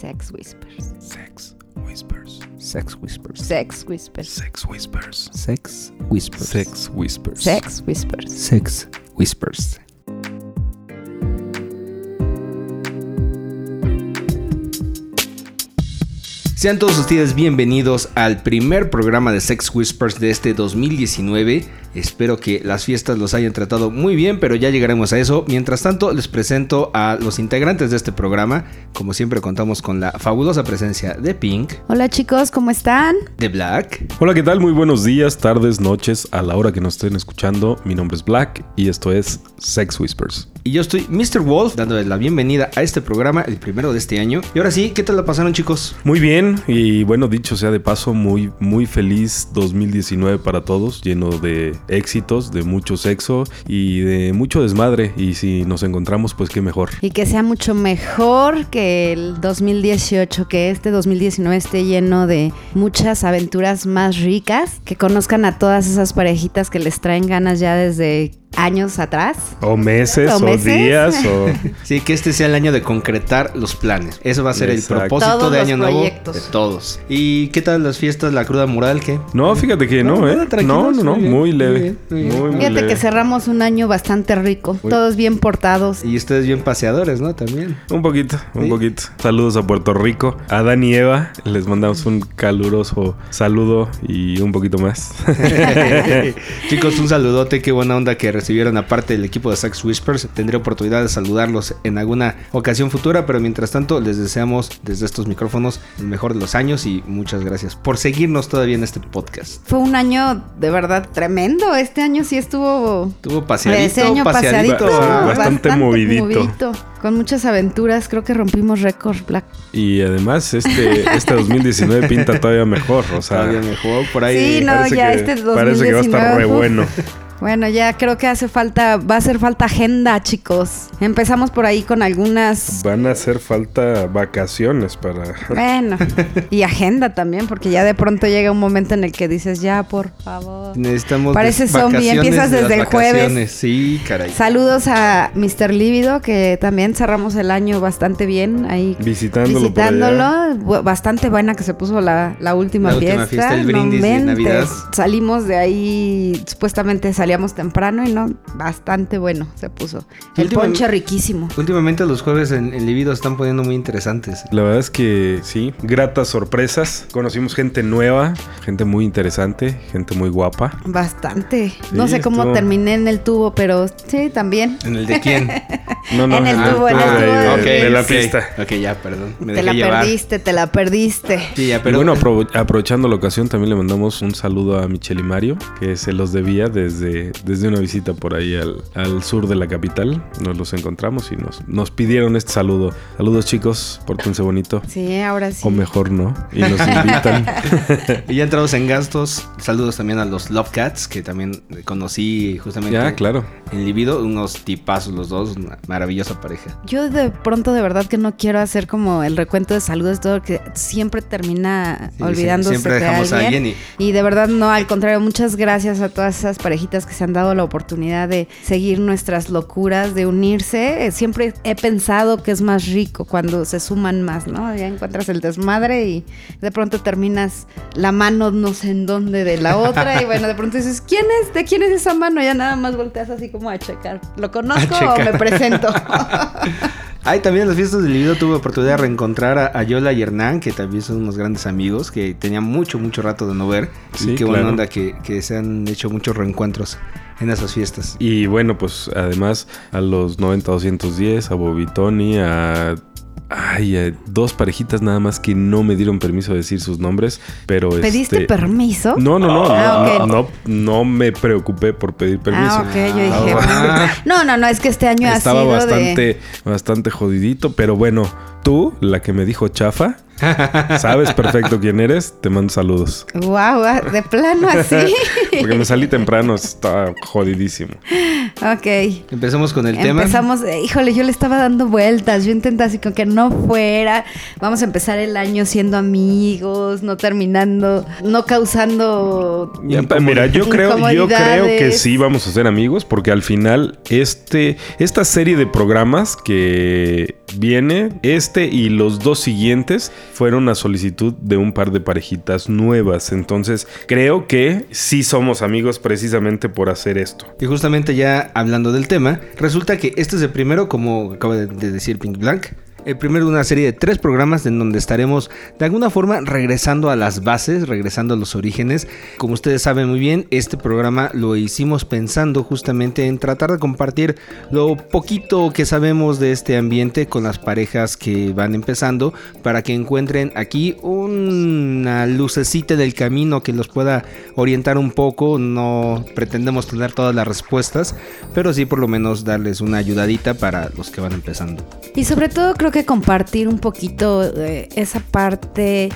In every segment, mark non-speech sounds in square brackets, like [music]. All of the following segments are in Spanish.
Sex Whispers. Sex Whispers. Sex Whispers. Sex Whispers. Sex Whispers. Sex Whispers. Sex Whispers. Sex Whispers. Sex Whispers. Sean todos ustedes bienvenidos al primer programa de Sex Whispers de este 2019. Espero que las fiestas los hayan tratado muy bien, pero ya llegaremos a eso. Mientras tanto, les presento a los integrantes de este programa. Como siempre, contamos con la fabulosa presencia de Pink, Hola chicos, ¿cómo están? de Black, Hola, ¿qué tal? Muy buenos días, tardes, noches, a la hora que nos estén escuchando. Mi nombre es Black y esto es Sex Whispers. y yo estoy Mr. Wolf, dándoles la bienvenida a este programa, el primero de este año. Y ahora sí, ¿qué tal la pasaron, chicos? Muy bien, y bueno, dicho sea de paso, muy, muy feliz 2019 para todos, lleno de éxitos, de mucho sexo y de mucho desmadre. Y si nos encontramos, pues qué mejor. Y que sea mucho mejor que el 2018, que este 2019 esté lleno de muchas aventuras más ricas, que conozcan a todas esas parejitas que les traen ganas ya desde años atrás. O meses, ¿O o, meses? días, o... [laughs] Sí, que este sea el año de concretar los planes. Eso va a ser Exacto. el propósito Todos de los año nuevo de todos. ¿Y qué tal las fiestas, la cruda moral? ¿Qué? No, fíjate que no, ¿eh? nada, tranquilos, No, no, no, muy muy leve. bien, muy bien. Muy, muy Fíjate leve. que cerramos un año bastante rico, Uy. todos bien portados. Y ustedes bien paseadores, ¿no? También. Un poquito, un Sí. poquito. Saludos a Puerto Rico. A Dan y Eva les mandamos un caluroso saludo y un poquito más. [laughs] [laughs] Chicos, un saludote, qué buena onda que recibieron aparte del equipo de Sex Whispers. Tendré oportunidad de saludarlos en alguna ocasión futura, pero mientras tanto les deseamos desde estos micrófonos el mejor de los años y muchas gracias por seguirnos todavía en este podcast. Fue un año de verdad tremendo. Este año sí estuvo Tuvo paseadito, Ese año paseadito. paseadito, Ba- bastante movidito. Con muchas aventuras, creo que rompimos récord, Black. y además, este, este 2019 pinta todavía mejor. O sea, Todavía mejor por ahí. Sí, no, parece ya que, este parece que va a estar 2019, re bueno. Bueno, ya creo que hace falta, va a hacer falta agenda, chicos. Empezamos por ahí con algunas. Van a hacer falta vacaciones para. Bueno, [laughs] y agenda también, porque ya de pronto llega un momento en el que dices, ya, por favor. Necesitamos Parece zombie, empiezas de desde el jueves. Sí, caray. Saludos a Mr. Lívido, que también cerramos el año bastante bien ahí. Visitándolo, por allá. Visitándolo, bastante buena que se puso la, la última La última fiesta. fiesta, el no brindis de. Navidad. Salimos de ahí, supuestamente salíamos temprano y no, bastante bueno se puso. El Última- ponche riquísimo. Últimamente los jueves en, en Libido están poniendo muy interesantes. La verdad es que sí, gratas sorpresas. Conocimos gente nueva, gente muy interesante, gente muy guapa. Bastante. No Sí, sé cómo terminé en el tubo, pero sí, también. ¿En el de quién? [laughs] No, no, En el ah, tubo, en el ah, tubo de- de la pista. Ok, ya, perdón. Me te dejé la llevar. perdiste, te la perdiste. Sí, ya, Y pero bueno, [laughs] apro- aprovechando la ocasión, también le mandamos un saludo a Michelle y Mario, que se los debía desde, desde una visita por ahí al, al sur de la capital. Nos los encontramos y nos, nos pidieron este saludo. Saludos chicos, pórtense bonito. Sí, ahora sí. O mejor no. Y nos invitan. [laughs] Y ya entrados en gastos, saludos también a los Love Cats, que también conocí justamente ya, claro. en Libido, unos tipazos los dos, una maravillosa pareja. Yo de pronto de verdad que no quiero hacer como el recuento de saludos, todo que siempre termina Sí, olvidándose siempre de dejamos a alguien. y- Y de verdad no, al contrario, muchas gracias a todas esas parejitas que se han dado la oportunidad de seguir nuestras locuras, de unirse. Siempre he pensado que es más rico cuando se suman más, ¿no? Ya encuentras el desmadre y de pronto terminas la mano no sé en dónde de la otra y bueno, de pronto dices, ¿quién es? ¿De quién es esa mano? Ya nada más volteas así como a checar. ¿Lo conozco [laughs] o checar. me presento? Ay, también en las fiestas del Libido tuve oportunidad de reencontrar a, a Yola y Hernán, que también son unos grandes amigos, que tenía mucho, mucho rato de no ver. Sí, y qué buena claro. onda que, que se han hecho muchos reencuentros en esas fiestas. Y bueno, pues además a los 90-210, a Bobby Tony, a... Ay, a dos parejitas nada más que no me dieron permiso de decir sus nombres, pero ¿Pediste este... permiso? No, no, no, Ah, no, no, no me preocupé por pedir permiso. Ah, ok, yo dije. Ah, [laughs] No, no, no, es que este año ha Estaba sido bastante, de. bastante jodidito, pero bueno, tú, la que me dijo chafa, sabes perfecto quién eres, te mando saludos. Wow, de plano así. Porque me salí temprano, estaba jodidísimo. Ok. Empezamos con el tema. Empezamos, eh, híjole, yo le estaba dando vueltas, yo intenté así con que no fuera, vamos a empezar el año siendo amigos, no terminando, no causando... Ya, mira, yo creo, yo creo que sí vamos a ser amigos porque al final este, esta serie de programas que viene, este y los dos siguientes fueron a solicitud de un par de parejitas nuevas. Entonces creo que sí somos amigos precisamente por hacer esto. Y justamente ya hablando del tema, resulta que este es el primero, como acaba de- de decir Pink Blanc, el primero de una serie de tres programas en donde estaremos de alguna forma regresando a las bases, regresando a los orígenes. Como ustedes saben muy bien, este programa lo hicimos pensando justamente en tratar de compartir lo poquito que sabemos de este ambiente con las parejas que van empezando para que encuentren aquí una lucecita del camino que los pueda orientar un poco. No pretendemos tener todas las respuestas, pero sí por lo menos darles una ayudadita para los que van empezando. Y sobre todo creo que compartir un poquito eh, esa parte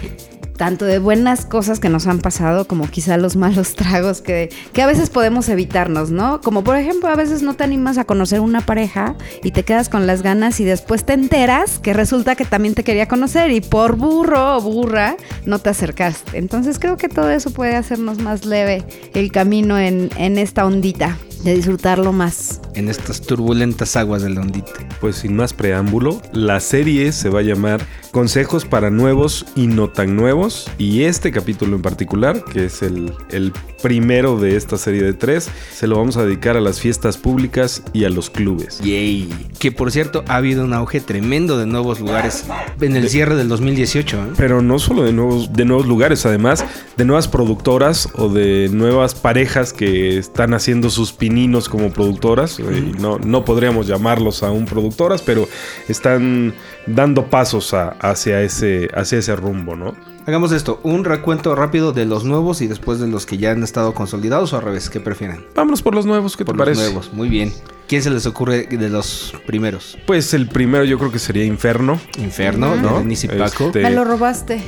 tanto de buenas cosas que nos han pasado como quizá los [laughs] malos tragos que, que a veces podemos evitarnos, ¿no? Como por ejemplo a veces no te animas a conocer una pareja y te quedas con las ganas y después te enteras que resulta que también te quería conocer y por burro o burra no te acercaste. Entonces creo que todo eso puede hacernos más leve el camino en, en esta ondita, de disfrutarlo más. En estas turbulentas aguas del ondite. Pues sin más preámbulo, la serie se va a llamar Consejos para nuevos y no tan nuevos. Y este capítulo en particular, que es el, el primero de esta serie de tres, se lo vamos a dedicar a las fiestas públicas y a los clubes. Yay. Que por cierto ha habido un auge tremendo de nuevos lugares en el cierre del 2018. ¿eh? Pero no solo de nuevos, de nuevos lugares, además de nuevas productoras o de nuevas parejas que están haciendo sus pininos como productoras. Eh, no, no podríamos llamarlos aún productoras, pero están dando pasos a- hacia, ese, hacia ese rumbo, ¿no? Hagamos esto, un recuento rápido de los nuevos y después de los que ya han estado consolidados o al revés, ¿qué prefieren? Vámonos por los nuevos, ¿qué Por te los parece? nuevos, muy bien. ¿Quién se les ocurre de los primeros? Pues el primero yo creo que sería Inferno, Inferno, ¿no? Denise y Paco. Este, Me lo robaste.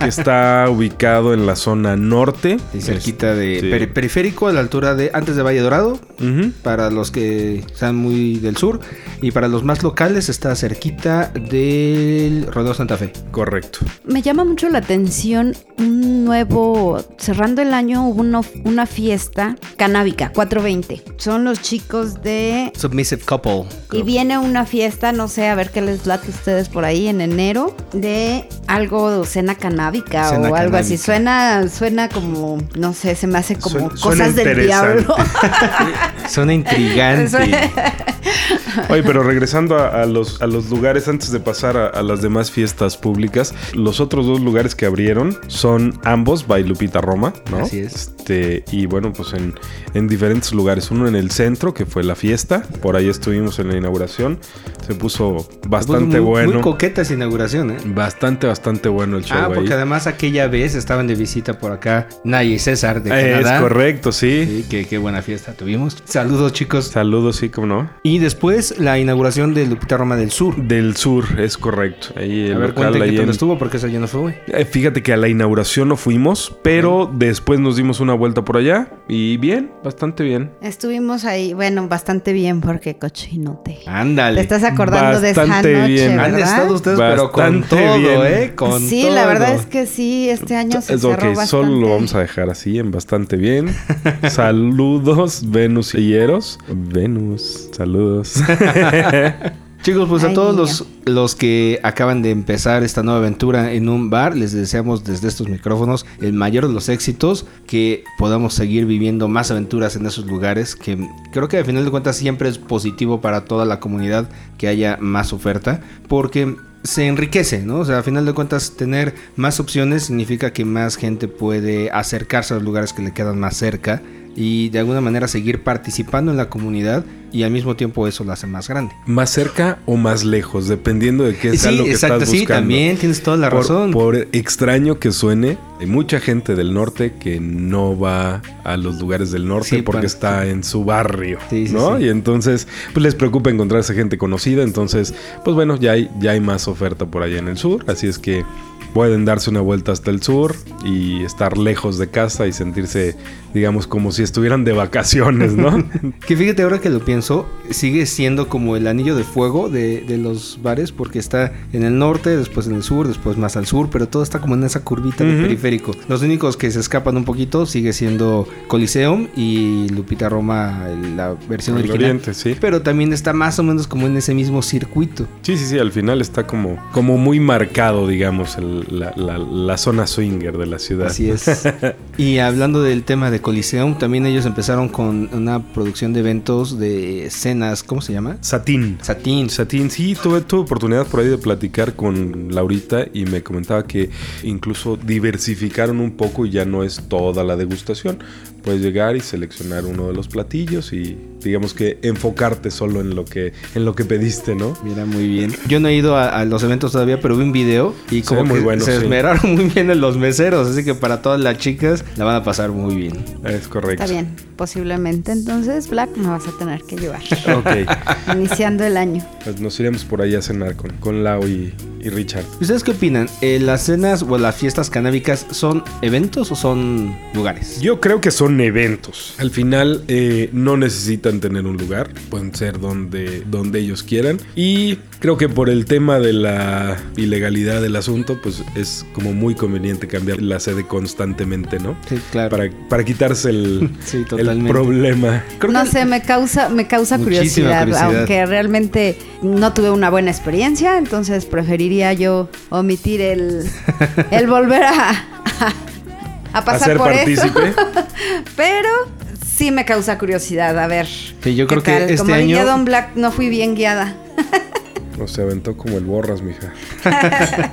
que está ubicado en la zona norte. Y cerquita de Este, peri- periférico a la altura de antes de Valle Dorado, para los que sean muy del sur y para los más locales está cerquita del Rodeo Santa Fe. Correcto. Me llama mucho la atención un nuevo, cerrando el año hubo una, una fiesta canábica, 420. Son los chicos de... Submissive Couple. Y viene una fiesta, no sé, a ver qué les late a ustedes por ahí en enero, de algo, cena canábica Cena o algo así. Suena, suena como, no sé, se me hace como Suena- suena cosas del diablo. [laughs] Suena intrigante. Oye, pero regresando a, a los, a los lugares, antes de pasar a, a las demás fiestas públicas, los otros dos lugares que abrieron son ambos by Lupita Roma, ¿no? Así es. Este, y bueno, pues en, en diferentes lugares. Uno en el centro, que fue la fiesta. Por ahí estuvimos en la inauguración. Se puso bastante muy, bueno. Muy coqueta esa inauguración, ¿eh? Bastante, bastante bueno el show Ah, ahí. porque además aquella vez estaban de visita por acá Naya y César de Es Canadá. correcto, sí. Sí, qué, qué buena fiesta tuvimos. Saludos, chicos. Saludos, sí, como no. Y después la inauguración de Lupita Roma del Sur. Del sur, es correcto. Ahí el A ver, local ahí en- estuvo, porque eso yo no fue. Eh, Fíjate que a la inauguración no fuimos, pero después nos dimos una vuelta por allá y bien, bastante bien. Estuvimos ahí, bueno, bastante bien porque cochinote. Ándale. ¿Te estás acordando de esa Bastante noche, bien. Han verdad? estado ustedes, pero con todo, bien. ¿eh? Con sí, todo. la verdad es que sí, este año se Es cerró ok, bastante. solo lo vamos a dejar así en bastante bien. [laughs] Saludos, Venus y. Venus, saludos. [laughs] Chicos, pues a todos los, los que acaban de empezar esta nueva aventura en un bar, les deseamos desde estos micrófonos el mayor de los éxitos, que podamos seguir viviendo más aventuras en esos lugares, que creo que al final de cuentas siempre es positivo para toda la comunidad que haya más oferta, porque se enriquece, ¿no? O sea, al final de cuentas tener más opciones significa que más gente puede acercarse a los lugares que le quedan más cerca y de alguna manera seguir participando en la comunidad y al mismo tiempo eso lo hace más grande. Más cerca o más lejos, dependiendo de qué sea sí, lo que exacto, estás sí, buscando. también tienes toda la Por- razón. Por, extraño que suene, hay mucha gente del norte que no va a los lugares del norte Sí, porque para- está en su barrio, Sí, sí, ¿no? sí. Y entonces, pues les preocupa encontrarse gente conocida. Entonces, pues bueno, ya hay, ya hay más oferta por allá en el sur. Así es que pueden darse una vuelta hasta el sur y estar lejos de casa y sentirse, digamos, como si estuvieran de vacaciones, ¿no? [laughs] Que fíjate, ahora que lo pienso, sigue siendo como el anillo de fuego de, de los bares, porque está en el norte, después en el sur, después más al sur, pero todo está como en esa curvita de Ujú. periférico. Los únicos que se escapan un poquito sigue siendo Coliseum y Lupita Roma, la versión El original. oriente, sí. Pero también está más o menos como en ese mismo circuito. Sí, sí, sí, al final está como, como muy marcado, digamos, el- la, la- la zona swinger de la ciudad. Así es. [laughs] y hablando del tema de Coliseum, también ellos empezaron con una producción de eventos de escenas, ¿cómo se llama? Satín. Satín. Satín, sí, tuve, tuve oportunidad por ahí de platicar con Laurita y me comentaba que incluso diversificaron un poco y ya no es toda la degustación. Puedes llegar y seleccionar uno de los platillos y digamos que enfocarte solo en lo que, en lo que pediste, ¿no? Mira, muy bien. Yo no he ido a, a los eventos todavía, pero vi un video y como muy que bueno, se sí. esmeraron [laughs] muy bien en los meseros, así que para todas las chicas la van a pasar muy bien. Es correcto. Está bien, posiblemente entonces Black me vas a tener que llevar. Ok, [laughs] Iniciando el año. pues nos iremos por ahí a cenar con, con Lau y, y Richard. ¿Ustedes qué opinan? Eh, ¿Las cenas o las fiestas canábicas son eventos o son lugares? Yo creo que son eventos. Al final eh, no necesitan tener un lugar, pueden ser donde, donde ellos quieran. Y creo que por el tema de la ilegalidad del asunto, pues es como muy conveniente cambiar la sede constantemente, ¿no? Sí, claro. Para, para quitarse el, [laughs] Sí, el problema. Creo no que- sé, me causa, me causa curiosidad, curiosidad. aunque realmente no tuve una buena experiencia, entonces preferiría yo omitir el, el volver a, a, pasar ser por eso. [laughs] Pero sí me causa curiosidad, a ver. Sí, yo ¿qué creo que tal? este Como diría año- Don Black, no fui bien guiada. O se aventó como el borras, mija. [laughs]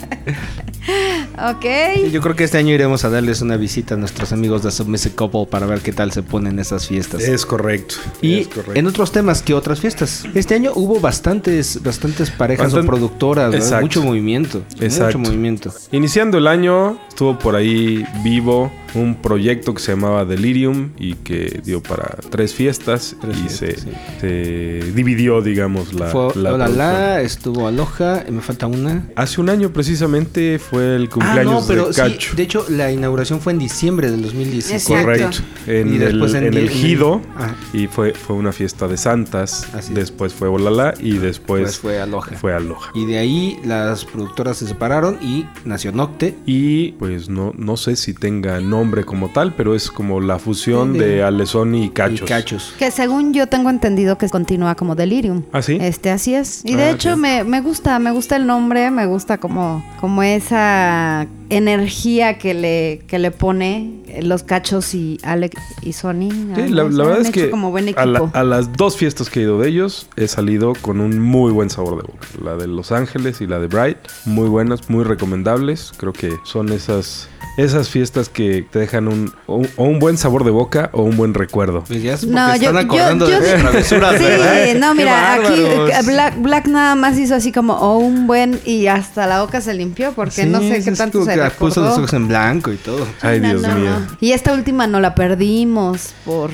[laughs] Ok. Yo creo que este año iremos a darles una visita a nuestros amigos de Submissive Couple para ver qué tal se ponen esas fiestas. Es correcto. Y es correcto. en otros temas, ¿qué otras fiestas? Este año hubo bastantes, bastantes parejas Bastante- o productoras, mucho movimiento. Exacto. Mucho movimiento. Iniciando el año, estuvo por ahí vivo un proyecto que se llamaba Delirium y que dio para tres fiestas Tres y fiestas, se, sí. se dividió, digamos, la, Fue. La, estuvo Aloha, y me falta una. Hace un año precisamente fue el Ah, cumpleaños no, pero de sí, Cacho. de hecho la inauguración fue en diciembre del 2017. Exacto. Correcto. En, Y después en el Gido. Ah. Y fue, fue una fiesta de santas. Así es. después fue Olala y después Pues fue Aloha. fue Aloha. Y de ahí las productoras se separaron y nació Nocte. Y pues no, no sé si tenga nombre como tal, pero es como la fusión Sí, de, de- y Cachos. Y Cachos. Que según yo tengo entendido que continúa como Delirium. ¿Ah, sí? Este, así es. Y de Ah, hecho me, me gusta, me gusta el nombre, me gusta como, como esa 시작! Energía que le, que le pone los cachos y Alex y Sony. Sí, la, verdad han es hecho que como buen a, la- a las dos fiestas que he ido de ellos he salido con un muy buen sabor de boca. La de Los Ángeles y la de Bright, muy buenas, muy recomendables. Creo que son esas esas fiestas que te dejan un o, o un buen sabor de boca o un buen recuerdo. Pues ya es No, yo, están yo, acordando yo- de sus travesuras, sí, ¿verdad? no, mira, aquí eh, Black, Black nada más hizo así como o un buen y hasta la boca se limpió porque no sé qué tanto se recordó. puso los ojos en blanco y todo. Ay, No, Dios no, mío. no. Y esta última no la perdimos por,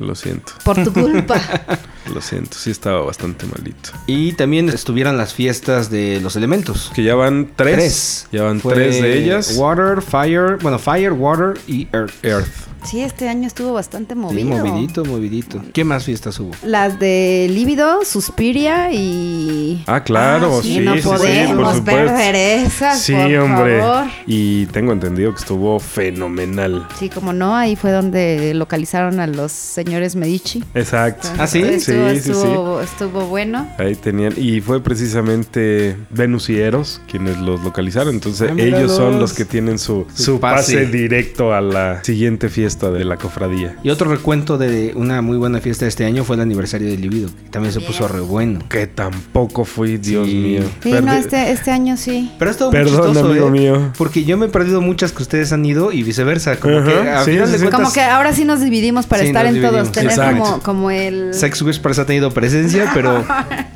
Lo siento. por tu culpa. [laughs] Lo siento. Sí estaba bastante malito. Y también estuvieron las fiestas de los elementos. Que ya van tres. Tres. Ya van Fue tres de ellas. Water, Fire, bueno, Fire, Water y Earth. Earth. Sí, este año estuvo bastante Sí, movido. movidito, movidito. ¿Qué más fiestas hubo? Las de Líbido, Suspiria y... Ah, claro, sí, no sí, sí, podemos por supuesto. perder esas, Sí, por hombre. favor. Y tengo entendido que estuvo fenomenal. Sí, como no, ahí fue donde localizaron a los señores Medici. Exacto. ¿Ah, sí? Estuvo, Sí, sí, sí. estuvo, estuvo bueno. Ahí tenían, y fue precisamente Venus y Eros quienes los localizaron. Entonces Ah, ellos son los que tienen su, Su su pase. pase. directo a la siguiente fiesta de la cofradía. Y otro recuento de una muy buena fiesta de este año fue el aniversario del Libido. que También se puso re bueno. Que tampoco fui, Dios Sí. mío. Sí, no, este, este año sí. Pero ha estado muy Perdón, chistoso, amigo ¿eh? mío. Porque yo me he perdido muchas que ustedes han ido y viceversa. Como que a final de cuentas. Como que ahora sí nos dividimos para Sí, estar en todos, tener Exacto. como, como el... Sex Whispers Whispers ha tenido presencia, pero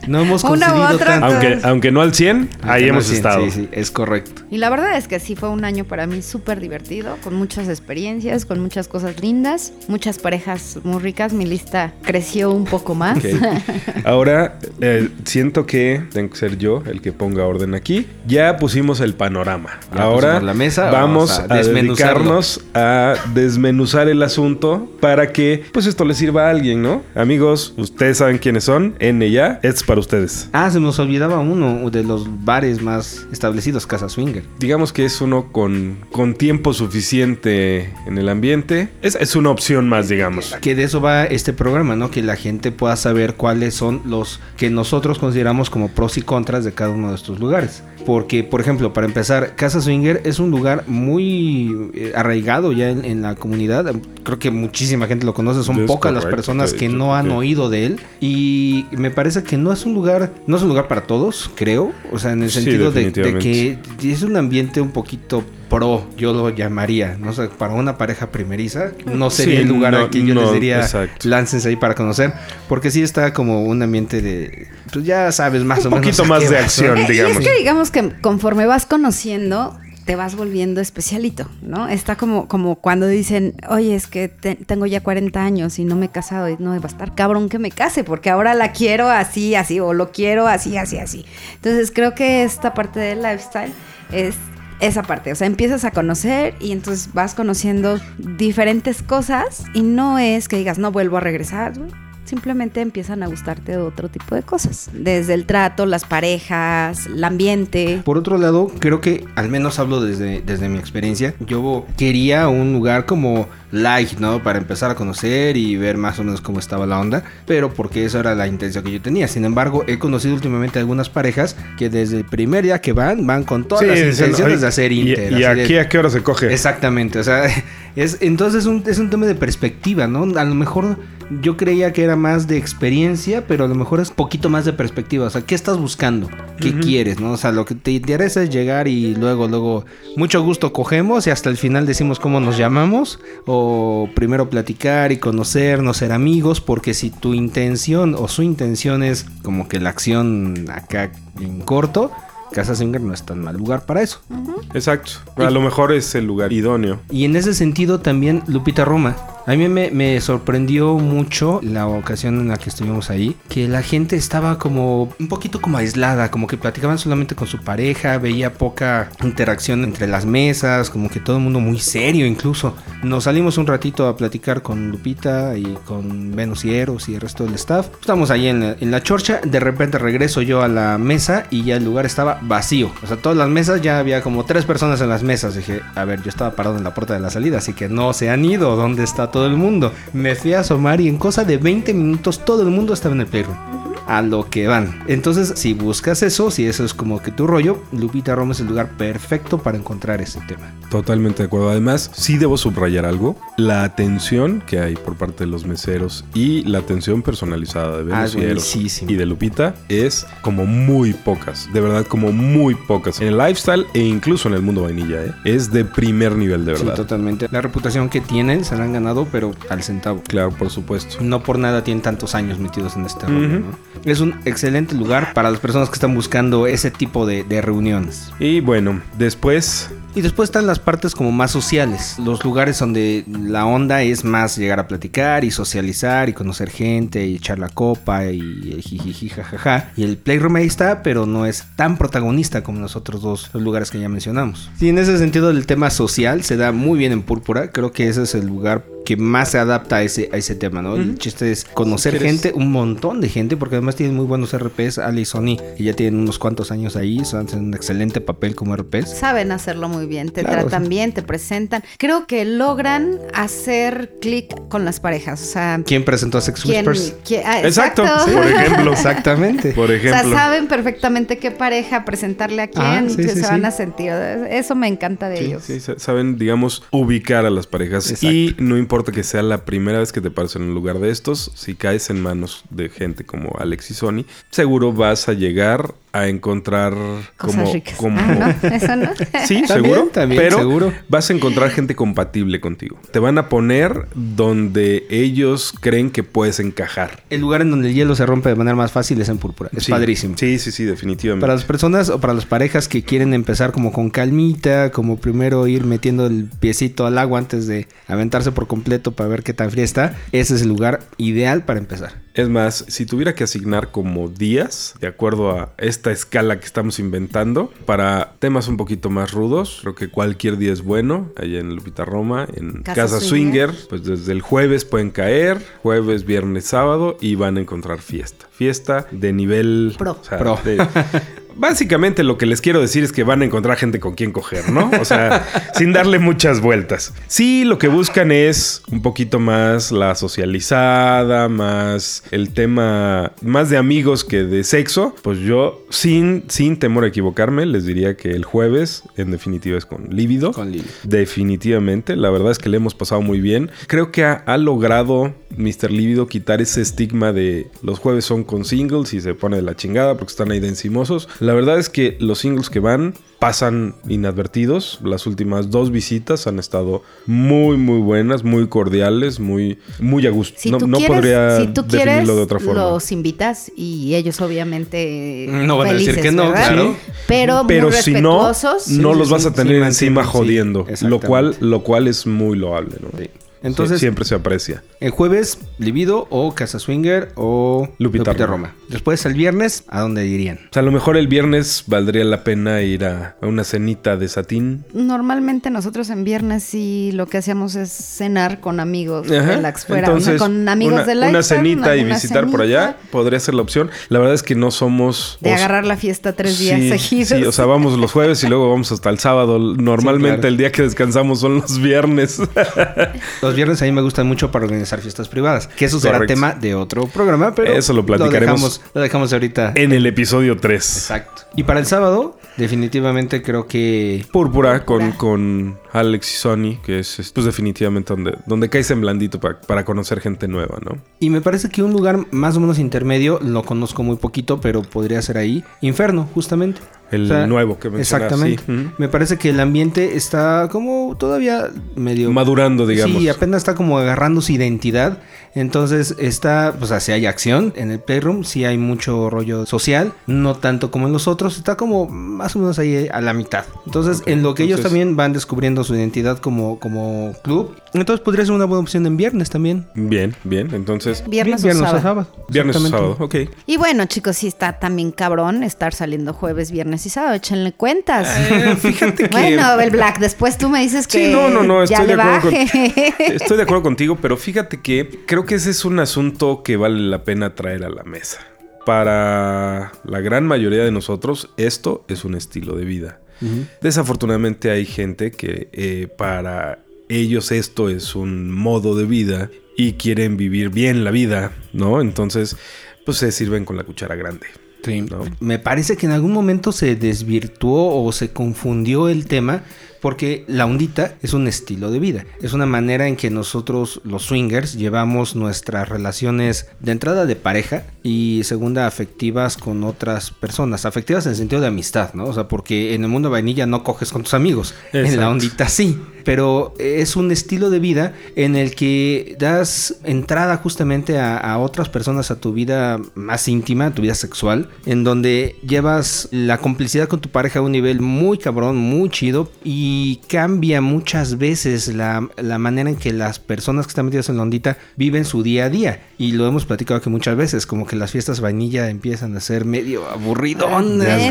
no hemos [laughs] conseguido tanto. Aunque, aunque no al 100, ahí Aunque no hemos cien, estado. Sí, sí, es correcto. Y la verdad es que sí fue un año para mí súper divertido, con muchas experiencias, con muchas cosas lindas, muchas parejas muy ricas. Mi lista creció un poco más. Ok. [laughs] Ahora eh, siento que tengo que ser yo el que ponga orden aquí. Ya pusimos el panorama. Ya Ahora la mesa, vamos, vamos a a, dedicarnos a desmenuzar el asunto para que pues esto le sirva a alguien, ¿no? Amigos, ustedes saben quiénes son. N ya, es para ustedes. Ah, se nos olvidaba uno de los bares más establecidos, Casa Swinger. Digamos que es uno con, con tiempo suficiente en el ambiente. Es, es una opción más, digamos. Que de eso va este programa, ¿no? Que la gente pueda saber cuáles son los que nosotros consideramos como pros y contras de cada uno de estos lugares. Porque, por ejemplo, para empezar, Casa Swinger es un lugar muy eh, arraigado ya en, en la comunidad. Creo que muchísima gente lo conoce. Son Es pocas las personas que no han oído de él. Y me parece que no es un lugar, no es un lugar para todos, creo. O sea, en el Sí, sentido de, que es un ambiente un poquito pro, yo lo llamaría. No sé, para una pareja primeriza, no sería Sí, el lugar no, aquí yo no, les diría exacto. láncense ahí para conocer, porque sí está como un ambiente de, pues ya sabes más Un o menos. poquito a más de vas, acción, ¿no? Eh, Y digamos. es que digamos que conforme vas conociendo, te vas volviendo especialito, ¿no? Está como, como cuando dicen, oye, es que te- tengo ya 40 años y no me he casado y no va a estar cabrón que me case porque ahora la quiero así, así, o lo quiero así, así, así. Entonces creo que esta parte del lifestyle es esa parte, o sea, empiezas a conocer y entonces vas conociendo diferentes cosas y no es que digas, no vuelvo a regresar. Simplemente empiezan a gustarte otro tipo de cosas. Desde el trato, las parejas, el ambiente. Por otro lado, creo que, al menos hablo desde, desde mi experiencia, yo quería un lugar como light, ¿no? Para empezar a conocer y ver más o menos cómo estaba la onda, pero porque esa era la intención que yo tenía. Sin embargo, he conocido últimamente algunas parejas que desde el primer día que van, van con todas Sí, las intenciones "Oye, de hacer ¿Y, Inter. y de- aquí a qué hora se coge? Exactamente, o sea, es, entonces un, es un tema de perspectiva, ¿no? A lo mejor yo creía que era más de experiencia, pero a lo mejor es poquito más de perspectiva, o sea, ¿qué estás buscando? ¿Qué quieres, no? O sea, lo que te interesa es llegar y luego, luego, mucho gusto cogemos y hasta el final decimos cómo nos llamamos, o primero platicar y conocernos, ser amigos, porque si tu intención o su intención es como que la acción acá en corto, Casa Singer no es tan mal lugar para eso. Exacto. A lo mejor es el lugar idóneo. Y en ese sentido también Lupita Roma. A mí me, me sorprendió mucho la ocasión en la que estuvimos ahí, que la gente estaba como un poquito como aislada, como que platicaban solamente con su pareja, veía poca interacción entre las mesas, como que todo el mundo muy serio incluso. Nos salimos un ratito a platicar con Lupita y con Venus y Eros y el resto del staff. Estamos ahí en la, en la chorcha, de repente regreso yo a la mesa y ya el lugar estaba vacío. O sea, todas las mesas ya había como tres personas en las mesas. Dije, a ver, yo estaba parado en la puerta de la salida, así que no se han ido. ¿Dónde está todo el mundo? Me fui a asomar y en cosa de 20 minutos todo el mundo estaba en el playroom. A lo que van. Entonces, si buscas eso, si eso es como que tu rollo, Lupita Roma es el lugar perfecto para encontrar ese tema. Totalmente de acuerdo. Además, sí debo subrayar algo. La atención que hay por parte de los meseros y la atención personalizada de Ah, Venus es y de Lupita es como muy pocas. De verdad, como muy pocas. En el lifestyle e incluso en el mundo vainilla, ¿eh? Es de primer nivel, de Sí, verdad. totalmente. La reputación que tienen se la han ganado, pero al centavo. claro, por supuesto. No por nada tienen tantos años metidos en este rollo. ¿no? Es un excelente lugar para las personas que están buscando ese tipo de, de reuniones. Y bueno, después Y después están las partes como más sociales, los lugares donde la onda es más llegar a platicar y socializar y conocer gente y echar la copa y el jijiji jajaja. Y el Playroom ahí está, pero no es tan protagonista como los otros dos los lugares que ya mencionamos. Sí, en ese sentido el tema social se da muy bien en Púrpura, creo que ese es el lugar que más se adapta a ese, a ese tema, ¿no? El chiste es conocer ¿Quieres? gente, un montón de gente, porque además tienen muy buenos RPs, Ali y Sony, que ya tienen unos cuantos años ahí, son- hacen un excelente papel como RPs. Saben hacerlo muy bien, te Claro, tratan sí. bien, te presentan. Creo que logran hacer clic con las parejas. O sea, ¿Quién presentó a Sex ¿quién- Whispers? quién- ah, Exacto, exacto. por [laughs] ejemplo. Exactamente. Por O ejemplo. sea, saben perfectamente qué pareja presentarle a quién, Ah, sí, que sí, se van a sentir. Eso me encanta de Sí, ellos. sí, sa- saben, digamos, ubicar a las parejas. Exacto. Y no importa que sea la primera vez que te pares en un lugar de estos, si caes en manos de gente como Alex y Sony, seguro vas a llegar a encontrar Cosas como, ricas. como Ah, ¿no? ¿Eso no? [laughs] Sí, También, seguro. también, pero seguro. vas a encontrar gente compatible contigo. Te van a poner donde ellos creen que puedes encajar. El lugar en donde el hielo se rompe de manera más fácil es en púrpura. Es Sí. padrísimo. Sí, sí, sí, definitivamente. Para las personas o para las parejas que quieren empezar como con calmita, como primero ir metiendo el piecito al agua antes de aventarse por completo para ver qué tan fría está, ese es el lugar ideal para empezar. Es más, si tuviera que asignar como días, de acuerdo a esta escala que estamos inventando, para temas un poquito más rudos, creo que cualquier día es bueno, allá en Lupita Roma, en Casa Casa, Swinger. Swinger, pues desde el jueves pueden caer, jueves, viernes, sábado, y van a encontrar fiesta. Fiesta de nivel... Pro. o sea, Pro. de- [laughs] Básicamente lo que les quiero decir es que van a encontrar gente con quien coger, ¿no? O sea, [laughs] sin darle muchas vueltas. Sí, lo que buscan es un poquito más la socializada, más el tema, más de amigos que de sexo. Pues yo, sin, sin temor a equivocarme, les diría que el jueves, en definitiva, es con lívido. Con Lili. Definitivamente, la verdad es que le hemos pasado muy bien. Creo que ha, ha logrado Mr. Lívido quitar ese estigma de los jueves son con singles y se pone de la chingada porque están ahí de encimosos. La verdad es que los singles que van pasan inadvertidos. Las últimas dos visitas han estado muy, muy buenas, muy cordiales, muy, muy a gusto. Si no tú no quieres, podría si tú quieres definirlo de otra forma. los invitas y ellos obviamente No van a decir que no, ¿verdad? claro. Pero, Pero muy si no, no Sí, los sí, vas a sí, tener sí, encima sí, jodiendo. lo, cual, lo cual es muy loable, ¿no? Entonces, siempre se aprecia. el jueves, Libido o Casa Swinger o Lupita Lupita, Roma. Roma. Después, el viernes, ¿a dónde irían? O sea, a lo mejor el viernes valdría la pena ir a, a una cenita de satín. Normalmente nosotros en viernes sí lo que hacíamos es cenar con amigos, Ajá. relax fuera, ¿no? Entonces, con amigos una, de una Lifetime, cenita y visitar por allá podría ser la opción. La verdad es que no somos... De o- agarrar la fiesta tres días Sí, seguidos. Sí, o sea, vamos los jueves y luego vamos hasta el sábado. Normalmente claro. el día que descansamos son los viernes. [laughs] Los viernes a mí me gustan mucho para organizar fiestas privadas. Que eso será tema de otro programa, pero Eso lo platicaremos. dejamos, lo dejamos ahorita. en el episodio 3. Exacto. Y para el sábado, definitivamente creo que Púrpura, Púrpura. Con, con Alex y Sony, que es pues, definitivamente donde, donde caes en blandito para, para conocer gente nueva, ¿no? Y me parece que un lugar más o menos intermedio, lo conozco muy poquito, pero podría ser ahí. Inferno, justamente. El O sea, nuevo que mencionas. Exactamente. sí. Me parece que el ambiente está como todavía medio... Madurando, digamos. Sí, apenas está como agarrando su identidad. Entonces está, pues así hay acción en el Playroom, sí hay mucho rollo social, no tanto como en los otros, está como más o menos ahí eh, a la mitad. Entonces, en lo que ellos también van descubriendo su identidad como, como club, entonces podría ser una buena opción en viernes también. Bien, bien. Entonces, Viernes, viernes o sábado. viernes o sábado. Ok. Y bueno, chicos, sí está también cabrón estar saliendo jueves, viernes y sábado. Échenle cuentas. Eh, fíjate que... Bueno, el Black, después tú me dices que Sí, no, no, no, ya estoy de, le acuerdo con- estoy de acuerdo [laughs] contigo, pero fíjate que creo que ese es un asunto que vale la pena traer a la mesa. Para la gran mayoría de nosotros, esto es un estilo de vida. Desafortunadamente hay gente que eh, para ellos esto es un modo de vida y quieren vivir bien la vida, ¿no? Entonces, pues se sirven con la cuchara grande. Sí. ¿no? Me parece que en algún momento se desvirtuó o se confundió el tema porque la ondita es un estilo de vida. Es una manera en que nosotros, los swingers, llevamos nuestras relaciones de entrada de pareja y segunda afectivas con otras personas. Afectivas en el sentido de amistad, ¿no? O sea, porque en el mundo vainilla no coges con tus amigos. En la ondita sí. Pero es un estilo de vida en el que das entrada justamente a, a otras personas a tu vida más íntima, a tu vida sexual, en donde llevas la complicidad con tu pareja a un nivel muy cabrón, muy chido y cambia muchas veces la, la manera en que las personas que están metidas en la ondita viven su día a día. Y lo hemos platicado que muchas veces, como que las fiestas vainilla empiezan a ser medio aburridonas, ¿En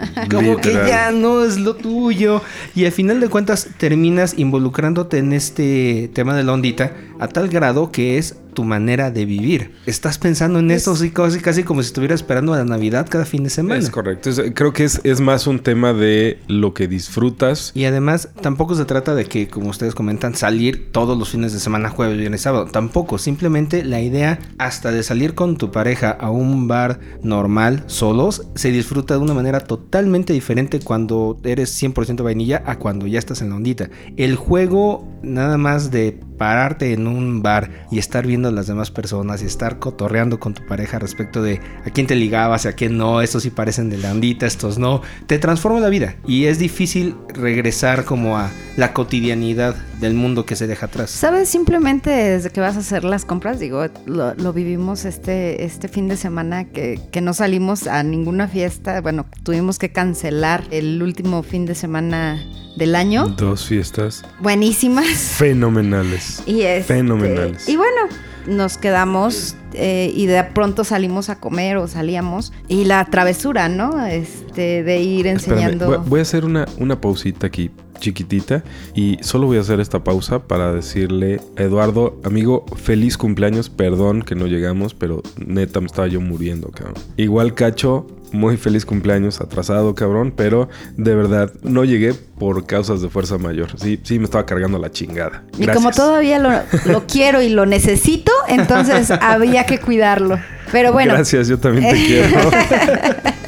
[laughs] como que ya no es lo tuyo. Y al final de cuentas terminas involucrándote en este tema de la ondita a tal grado que es tu manera de vivir. Estás pensando en esto así, casi, casi como si estuvieras esperando a la Navidad cada fin de semana. Es correcto. Es- creo que es, es más un tema de lo que disfrutas. Y además, tampoco se trata de que, como ustedes comentan, salir todos los fines de semana, jueves, viernes, sábado. Tampoco. Simplemente la idea, hasta de salir con tu pareja a un bar normal, solos, se disfruta de una manera totalmente diferente cuando eres 100% vainilla a cuando ya estás en la ondita. El juego, nada más de pararte en un bar y estar viendo a las demás personas y estar cotorreando con tu pareja respecto de a quién te ligabas y a quién no, estos sí parecen de landita, estos no, te transforma la vida y es difícil regresar como a la cotidianidad del mundo que se deja atrás. ¿Sabes? Simplemente desde que vas a hacer las compras, digo, lo, vivimos este, este fin de semana que, que no salimos a ninguna fiesta, bueno, tuvimos que cancelar el último fin de semana del año. Dos fiestas. Buenísimas. Fenomenales. Y este, Fenomenales. Y bueno, nos quedamos eh, y de pronto salimos a comer o salíamos. Y la travesura, ¿no? Este, de ir enseñando. voy, a hacer una, una pausita aquí chiquitita y solo voy a hacer esta pausa para decirle a Eduardo, amigo, feliz cumpleaños, perdón que no llegamos, pero neta me estaba yo muriendo, cabrón. Igual Cacho, muy feliz cumpleaños, atrasado, cabrón, pero de verdad no llegué por causas de fuerza mayor. Sí, sí, me estaba cargando la chingada. Y como todavía lo, lo [laughs] quiero y lo necesito, entonces había que cuidarlo. Pero bueno. Gracias, yo también te [laughs] quiero. [laughs]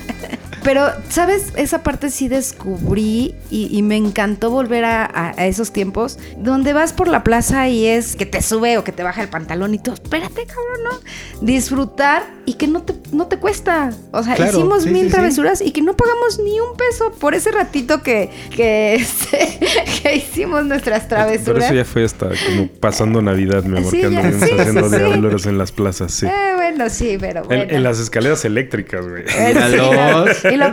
Pero, ¿sabes? Esa parte sí descubrí y, me encantó volver a, esos tiempos donde vas por la plaza y es que te sube o que te baja el pantalón y tú, espérate, cabrón, ¿no? Disfrutar y que no te, no te cuesta. O sea, hicimos mil travesuras y que no pagamos ni un peso por ese ratito que, que, este, [laughs] que hicimos nuestras travesuras. Pero eso ya fue hasta como pasando Navidad, mi amor, que andamos haciendo diablos en las plazas, sí. Eh, bueno, sí, pero bueno. En, las escaleras eléctricas, güey. [laughs] y lo,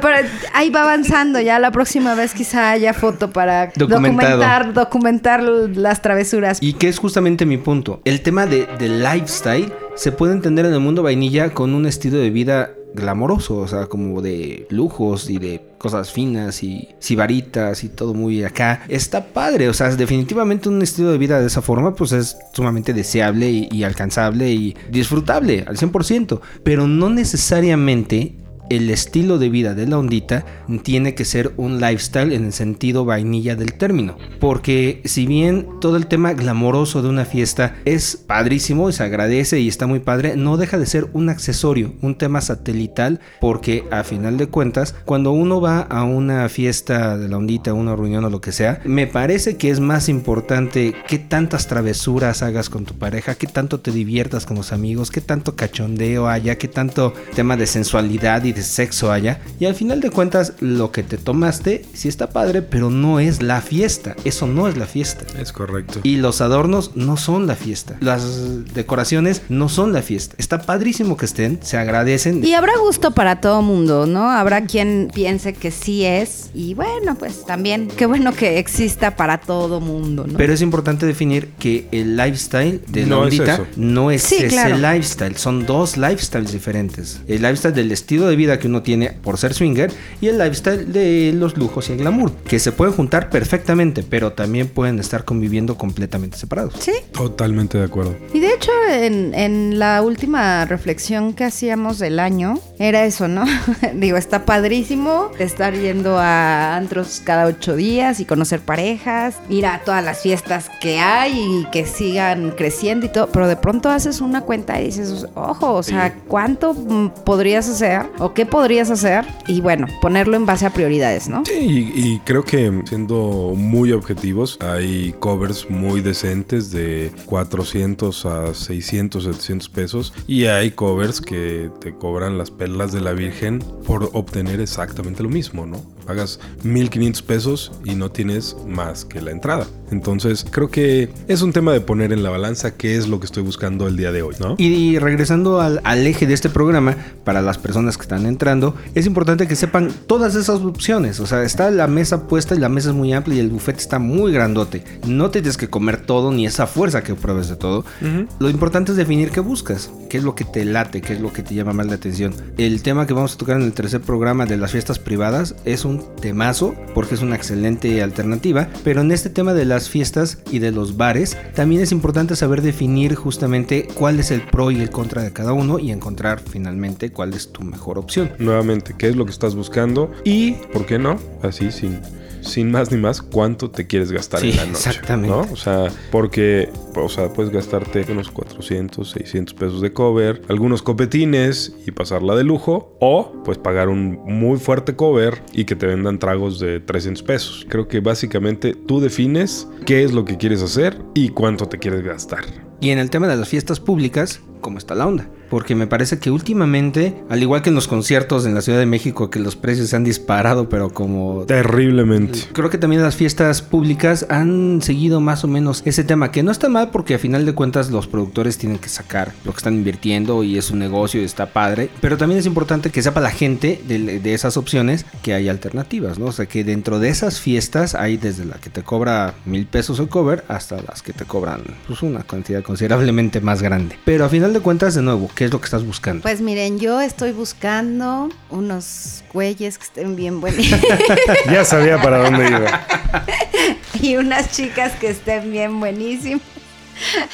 ahí va avanzando. Ya la próxima vez quizá haya foto para documentar, documentar las travesuras. Y que es justamente mi punto. El tema de, de lifestyle se puede entender en el mundo vainilla con un estilo de vida glamoroso, o sea, como de lujos y de cosas finas y sibaritas y todo muy acá. Está padre, o sea, definitivamente un estilo de vida de esa forma pues es sumamente deseable y, y alcanzable y disfrutable al 100%, pero no necesariamente el estilo de vida de la ondita tiene que ser un lifestyle en el sentido vainilla del término. Porque si bien todo el tema glamoroso de una fiesta es padrísimo se agradece y está muy padre, no deja de ser un accesorio, un tema satelital, porque a final de cuentas, cuando uno va a una fiesta de la ondita, una reunión o lo que sea, me parece que es más importante qué tantas travesuras hagas con tu pareja, qué tanto te diviertas con los amigos, qué tanto cachondeo haya, qué tanto tema de sensualidad y de sexo haya. Y al final de cuentas, lo que te tomaste sí está padre, pero no es la fiesta. Eso no es la fiesta. Es correcto. Y los adornos no son la fiesta. Las decoraciones no son la fiesta. Está padrísimo que estén, se agradecen. Y habrá gusto para todo mundo, ¿no? Habrá quien piense que sí es. Y bueno, pues también, qué bueno que exista para todo mundo, ¿no? Pero es importante definir que el lifestyle de no es no es ese lifestyle. Son dos lifestyles diferentes. El lifestyle del estilo de vida que uno tiene por ser swinger y el lifestyle de los lujos y el glamour, que se pueden juntar perfectamente, pero también pueden estar conviviendo completamente separados. Sí. Totalmente de acuerdo. Y de hecho, en, en la última reflexión que hacíamos del año, era eso, ¿no? [laughs] Digo, está padrísimo estar yendo a antros cada ocho días y conocer parejas, ir a todas las fiestas que hay y que sigan creciendo y todo, pero de pronto haces una cuenta y dices, ojo, o sea, ¿cuánto podrías hacer o qué podrías hacer? Y bueno, ponerlo en base a prioridades, ¿no? Sí, y, creo que siendo muy objetivos, hay covers muy decentes de 400 a 600, 700 pesos y hay covers que te cobran las perlas de la Virgen por obtener exactamente lo mismo, ¿no? Pagas 1500 pesos y no tienes más que la entrada. Entonces, creo que es un tema de poner en la balanza qué es lo que estoy buscando el día de hoy, ¿no? Y, regresando al, al eje de este programa, para las personas que están entrando, es importante que sepan todas esas opciones. O sea, está la mesa puesta y la mesa es muy amplia y el buffet está muy grandote. No tienes que comer todo ni esa fuerza que pruebes de todo. Lo importante es definir qué buscas, qué es lo que te late, qué es lo que te llama más la atención. El tema que vamos a tocar en el tercer programa de las fiestas privadas es un temazo porque es una excelente alternativa, pero en este tema de las fiestas y de los bares también es importante saber definir justamente cuál es el pro y el contra de cada uno y encontrar finalmente cuál es tu mejor opción. Nuevamente, qué es lo que estás buscando y, ¿por qué no? Así, sin sin más ni más, cuánto te quieres gastar Sí, en la noche. exactamente. ¿no? O sea, porque, o sea, puedes gastarte unos 400, 600 pesos de cover, algunos copetines y pasarla de lujo, o pues pagar un muy fuerte cover y que te vendan tragos de 300 pesos. Creo que básicamente tú defines qué es lo que quieres hacer y cuánto te quieres gastar. Y en el tema de las fiestas públicas, ¿cómo está la onda? Porque me parece que últimamente, al igual que en los conciertos en la Ciudad de México, que los precios se han disparado, pero como... Terriblemente. Creo que también las fiestas públicas han seguido más o menos ese tema, que no está mal porque a final de cuentas los productores tienen que sacar lo que están invirtiendo y es un negocio y está padre, pero también es importante que sepa la gente de, de esas opciones que hay alternativas, ¿no? O sea que dentro de esas fiestas hay desde la que te cobra mil pesos el cover hasta las que te cobran pues una cantidad considerablemente más grande. Pero a final de cuentas, de nuevo, ¿qué es lo que estás buscando? Pues miren, yo estoy buscando unos güeyes que estén bien buenos [laughs] Ya sabía para dónde iba. [laughs] y unas chicas que estén bien buenísimas.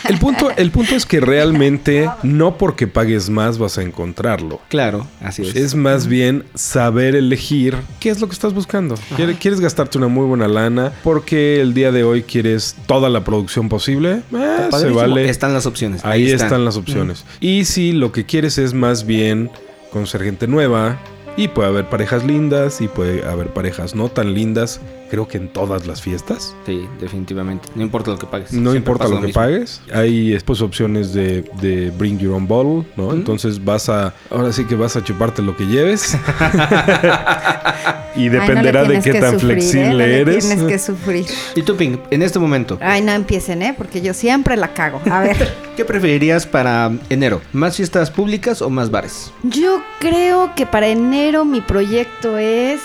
El punto, el punto es que realmente no porque pagues más vas a encontrarlo. Claro, así es. Es más bien saber elegir qué es lo que estás buscando. ¿Quieres, quieres gastarte una muy buena lana porque el día de hoy quieres toda la producción posible? Eh, se vale. Están las opciones. Ahí están. las opciones. Y si lo que quieres es más bien conocer gente nueva, y puede haber parejas lindas y puede haber parejas no tan lindas, creo que en todas las fiestas. Sí, definitivamente. No importa lo que pagues. No Siempre importa lo que mismo. pagues. Hay pues opciones de, de bring your own bottle, ¿no? Entonces vas a, ahora sí que vas a chuparte lo que lleves. [laughs] y Ay, no dependerá de qué tan sufrir, ¿eh? flexible No le eres. Tienes que [laughs] sufrir. Y tú, Pink, en este momento, Ay, no empiecen, ¿eh? Porque yo siempre la cago. A ver. [laughs] ¿qué preferirías para enero? ¿Más fiestas públicas o más bares? Yo creo que para enero mi proyecto es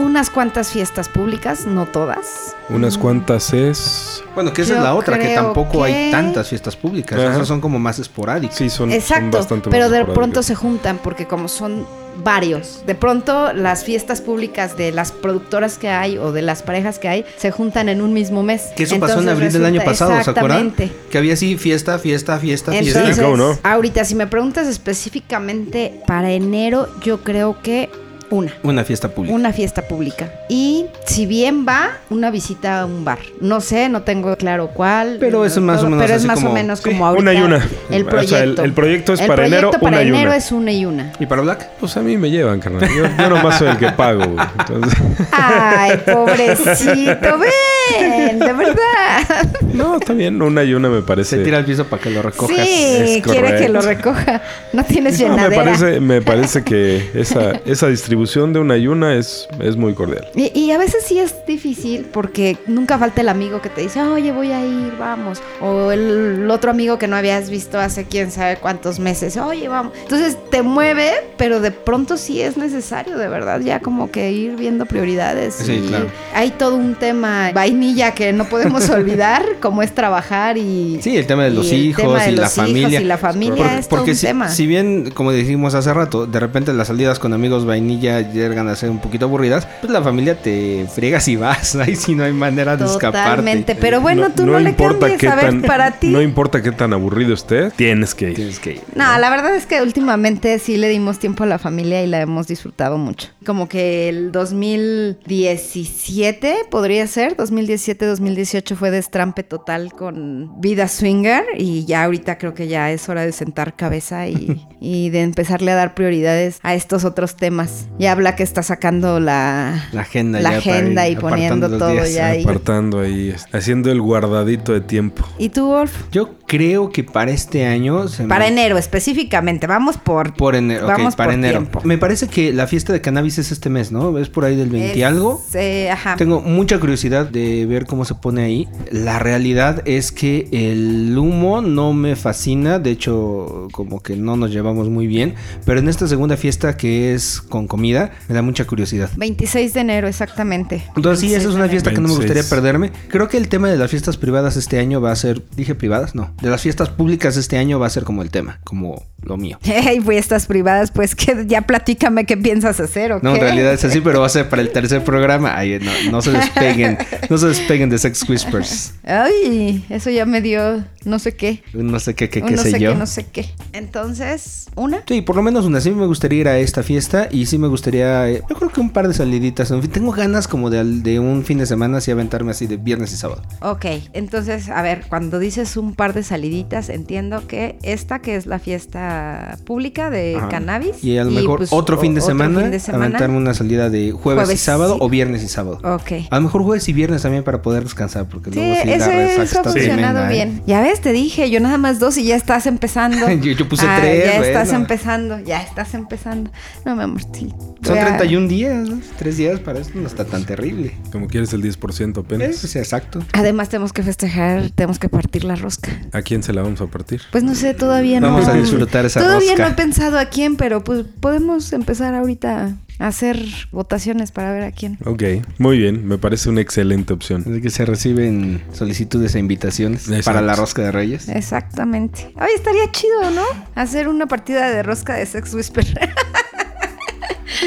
unas cuantas fiestas públicas, no todas. Unas cuantas es. Bueno, que esa Yo es la otra, que tampoco que- hay tantas fiestas públicas. Ajá. Esas son como más esporádicas. Sí, son, son Exacto, bastante pero más de pronto se juntan porque como son varios, de pronto las fiestas públicas de las productoras que hay o de las parejas que hay se juntan en un mismo mes. Que eso pasó en abril del año pasado, ¿se acuerdan? Exactamente. Que había así fiesta, fiesta, fiesta, fiesta. Entonces, Sí, cómo no. ahorita si me preguntas específicamente para enero, yo creo que una. Una fiesta pública. Una fiesta pública. Y si bien va, una visita a un bar. No sé, no tengo claro cuál. Pero eso es más o menos Pero es más como- o menos sí, como ahorita. una y una. El O sea, proyecto. el- el proyecto es El para enero, proyecto para una y enero una. es una y una. ¿Y para Black? Pues a mí me llevan, carnal. Yo, yo nomás soy el que pago, güey. Entonces, Ay, pobrecito, [laughs] ven, de verdad. no, está bien. Una y una me parece. Se tira al piso para que lo recojas. Sí, quiere que lo recoja. No tienes No, me parece, me parece que esa, esa distribución de una y una es, es muy cordial. Y, y a veces sí es difícil porque nunca falta el amigo que te dice, oye, voy a ir, vamos. O el, otro amigo que no habías visto hace quién sabe cuántos meses, oye, vamos. Entonces te mueve, pero de pronto sí es necesario, de verdad, ya como que ir viendo prioridades. Sí, y claro. Hay todo un tema vainilla que no podemos [laughs] olvidar, como es trabajar y... Sí, el tema de los hijos de y la los hijos familia. y la familia Porque, es todo porque un si, tema. si bien, como dijimos hace rato, de repente las salidas con amigos vainilla llegan a ser un poquito aburridas, pues la familia te friegas y vas. [laughs] Ahí sí no hay manera de Totalmente, escaparte. pero bueno, tú no, le cambies, a ver, tan, para ti. no importa qué tan aburrido esté, tienes que ir. Tienes que ir. No, la verdad es que últimamente sí le dimos tiempo a la familia y la hemos disfrutado mucho. Como que el 2017 podría ser, 2017-2018 fue destrampe total con vida swinger y ya ahorita creo que ya es hora de sentar cabeza y, [laughs] y de empezarle a dar prioridades a estos otros temas. Ya habla que está sacando la, La agenda la ya agenda y poniendo todo días. ya ahí. Apartando ahí, haciendo el guardadito de tiempo. ¿Y tú, Wolf? Yo creo que para este año... se me- Para enero específicamente, vamos por... Por enero, Vamos para por enero. tiempo. Me parece que la fiesta de cannabis es este mes, ¿no? Es por ahí del 20 y Es, algo. eh, ajá. Tengo mucha curiosidad de ver cómo se pone ahí. La realidad es que el humo no me fascina, de hecho como que no nos llevamos muy bien, pero en esta segunda fiesta que es con comida me da mucha curiosidad. 26 de enero, exactamente. Entonces sí, esa es una fiesta que no me 26. gustaría perderme. Creo que el tema de las fiestas privadas este año va a ser, dije privadas, no, de las fiestas públicas este año va a ser como el tema, como lo mío. [laughs] Hey, fiestas privadas, pues que ya platícame qué piensas hacer, ¿o No, en realidad es así, pero va a ser para el tercer programa. Ay, no, no se [laughs] despeguen. No se despeguen de Sex Whispers. Ay, eso ya me dio no sé qué. No sé qué, qué, Un qué no sé, sé yo. qué, no sé qué. Entonces, ¿una? Sí, por lo menos una. Sí me gustaría ir a esta fiesta y sí me gustaría, eh, yo creo que un par de saliditas. En fin, tengo ganas como de, de un fin de semana así aventarme así de viernes y sábado. Ok, entonces, a ver, cuando dices un par de saliditas, entiendo que esta que es la fiesta pública de Ajá. cannabis. Y a lo mejor pues, otro, fin de, semana, fin de semana. aventarme una salida de jueves, y sábado sí. o viernes y sábado. Ok. A lo mejor jueves y viernes también para poder descansar, porque Sí, luego sí resaca eso ha está funcionado tremenda, ¿eh? bien. Ya ves, te dije, yo nada más dos y ya estás empezando. [laughs] Yo- yo puse Ah, tres, Ya estás empezando, ya estás empezando. No, mi amor, sí. Son a- 31 días, ¿no? Tres días para esto no está tan terrible. Como quieres el 10% Eh, apenas. sí, exacto. Además, tenemos que festejar, tenemos que partir la rosca. ¿A quién se la vamos a partir? Pues no sé, todavía no. Vamos a disfrutar esa Todavía rosca. no he pensado a quién, pero pues podemos empezar ahorita hacer votaciones para ver a quién. Ok, muy bien. Me parece una excelente opción. Así que se reciben solicitudes e invitaciones Exacto. para la rosca de Reyes. Exactamente. Ay, estaría chido, ¿no? Hacer una partida de rosca de Sex Whisper. [laughs]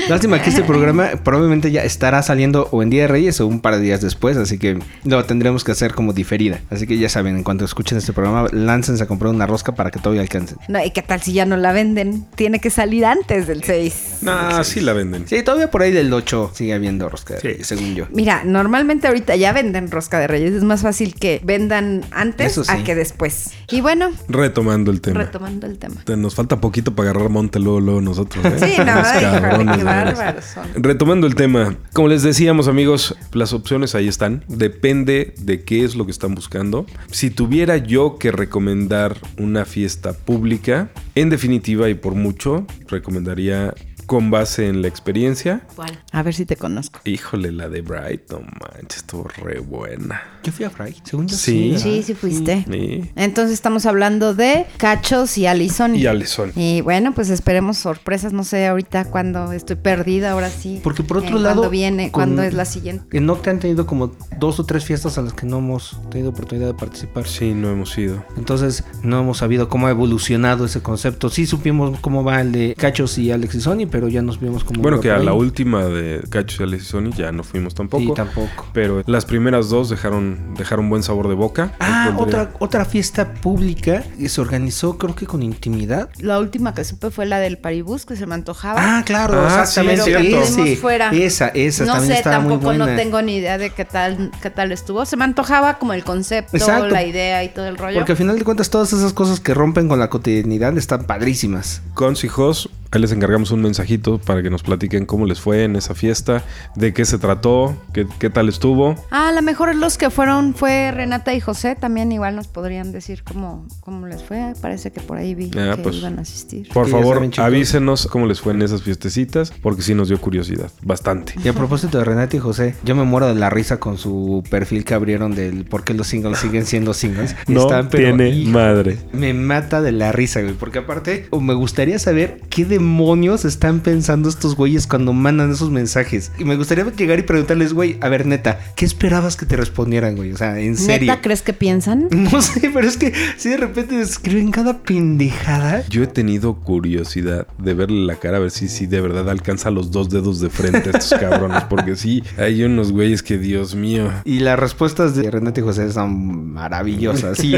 Lástima que este [laughs] programa probablemente ya estará saliendo o en Día de Reyes o un par de días después, así que lo tendremos que hacer como diferida. Así que ya saben, en cuanto escuchen este programa, láncense a comprar una rosca para que todavía alcancen. no, ¿y qué tal si ya no la venden? Tiene que salir antes del 6. No, sí la venden. Sí, todavía por ahí del 8 sigue habiendo rosca de Sí. Reyes, según yo. Mira, normalmente ahorita ya venden rosca de reyes. Es más fácil que vendan antes sí. a que después. Y bueno, Retomando el tema. retomando el tema. Te- Nos falta poquito para agarrar monte luego, luego nosotros. ¿eh? Sí, no, [laughs] qué de veras. bárbaros son. Retomando el tema, como les decíamos amigos, las opciones ahí están. Depende de qué es lo que están buscando. Si tuviera yo que recomendar una fiesta pública, en definitiva y por mucho, recomendaría con base en la experiencia. ¿Cuál? A ver si te conozco. Híjole, la de Bright, no manches, estuvo re buena. Yo fui a Fry, según yo Sí. Sí, sí fuiste. Entonces estamos hablando de Cachos y Alison. y Alison. Y bueno, pues esperemos sorpresas. No sé ahorita cuando estoy perdida, ahora sí. Porque por otro Eh, lado, ¿Cuándo viene? con- ¿Cuándo es la siguiente? En Nocte han tenido como dos o tres fiestas a las que no hemos tenido oportunidad de participar. Sí, no hemos ido. Entonces no hemos sabido cómo ha evolucionado ese concepto. Sí supimos cómo va el de Cachos y Alex y Sony, pero ya nos vimos cómo Bueno, que a la última de Cachos y Alison y Sony ya no fuimos tampoco. Sí, tampoco. Pero las primeras dos dejaron, dejaron buen sabor de boca. Ah, otra, otra fiesta pública que se organizó creo que con intimidad. La última que supe fue la del Paribus, que se me antojaba. Ah, claro, Ah, exactamente. sí, es ese, fuera. Esa, esa no también sé, estaba muy tampoco no tengo ni idea de qué tal, qué tal estuvo. Se me antojaba como el concepto, Exacto. la idea y todo el rollo. Porque al final de cuentas todas esas cosas que rompen con la cotidianidad están padrísimas. Cons y Jos, ahí les encargamos un mensajito para que nos platiquen cómo les fue en esa fiesta, de qué se trató, qué, qué tal estuvo. Ah, a lo mejor los que fueron fue Renata y José, también igual nos podrían decir cómo, cómo les fue. Parece que por ahí vi Ah, que pues. iban a asistir. Por Sí, favor, avísenos cómo les fue en esas fiestecitas, porque sí nos dio curiosidad, bastante. Y a [laughs] propósito de Renata y José, yo me muero de la risa con su perfil que abrieron del por qué los singles siguen siendo singles. [laughs] No Están, pero, tiene hijo, madre. Me mata de la risa, güey. Porque aparte, o me gustaría saber qué demonios están pensando estos güeyes cuando mandan esos mensajes. Y me gustaría llegar y preguntarles, güey, a ver, neta, ¿qué esperabas que te respondieran, güey? O sea, en serio. ¿Neta crees que piensan? [laughs] No sé, pero es que si de repente escriben cada pendejada. Yo he tenido curiosidad de verle la cara a ver si, si de verdad alcanza los dos dedos de frente a estos [laughs] cabrones, porque sí, hay unos güeyes que, Dios mío. Y las respuestas de Renata y José son maravillosas. Sí,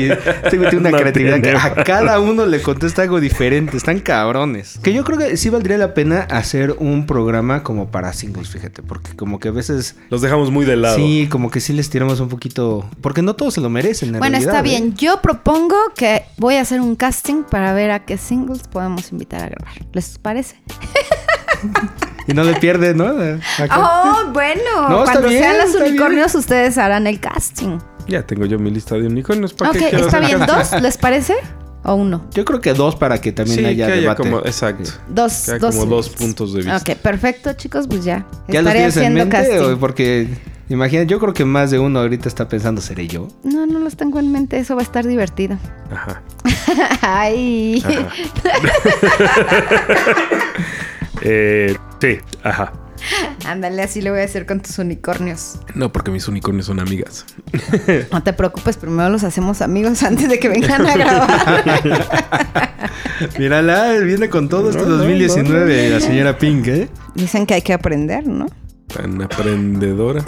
tiene [laughs] una No creatividad que a cada uno le contesta algo diferente. Están cabrones. Que yo creo que sí valdría la pena hacer un programa como para singles, fíjate. Porque como que a veces... Los dejamos muy de lado. Sí, como que sí les tiramos un poquito... Porque no todos se lo merecen, en Bueno, está ¿eh? bien. Yo propongo que voy a hacer un casting para ver a qué singles podemos invitar a grabar. ¿Les parece? [laughs] Y no le pierdes, ¿no? Acá. Oh, bueno. No, Cuando bien, sean los unicornios, ustedes harán el casting. Ya tengo yo mi lista de unicornios. ¿Para Ok, qué está bien. ¿Dos? ¿Les parece? [laughs] ¿O uno? Yo creo que dos para que también Sí, haya que haya debate. como, exacto. Dos. Que haya dos como dos puntos de vista. Ok, perfecto, chicos. Pues ya. ¿Ya los tienes en haciendo mente? casting. o porque... Imagina, yo creo que más de uno ahorita está pensando, ¿seré yo? No, no los tengo en mente. Eso va a estar divertido. Ajá. [laughs] Ay. Ajá. [laughs] [laughs] eh, sí, ajá. [laughs] Ándale, así le voy a hacer con tus unicornios. No, porque mis unicornios son amigas. [laughs] No te preocupes, primero los hacemos amigos antes de que vengan a grabar. [laughs] Mírala, viene con todo este No, no, 2019, la señora Pink, ¿eh? Dicen que hay que aprender, ¿no? Tan aprendedora.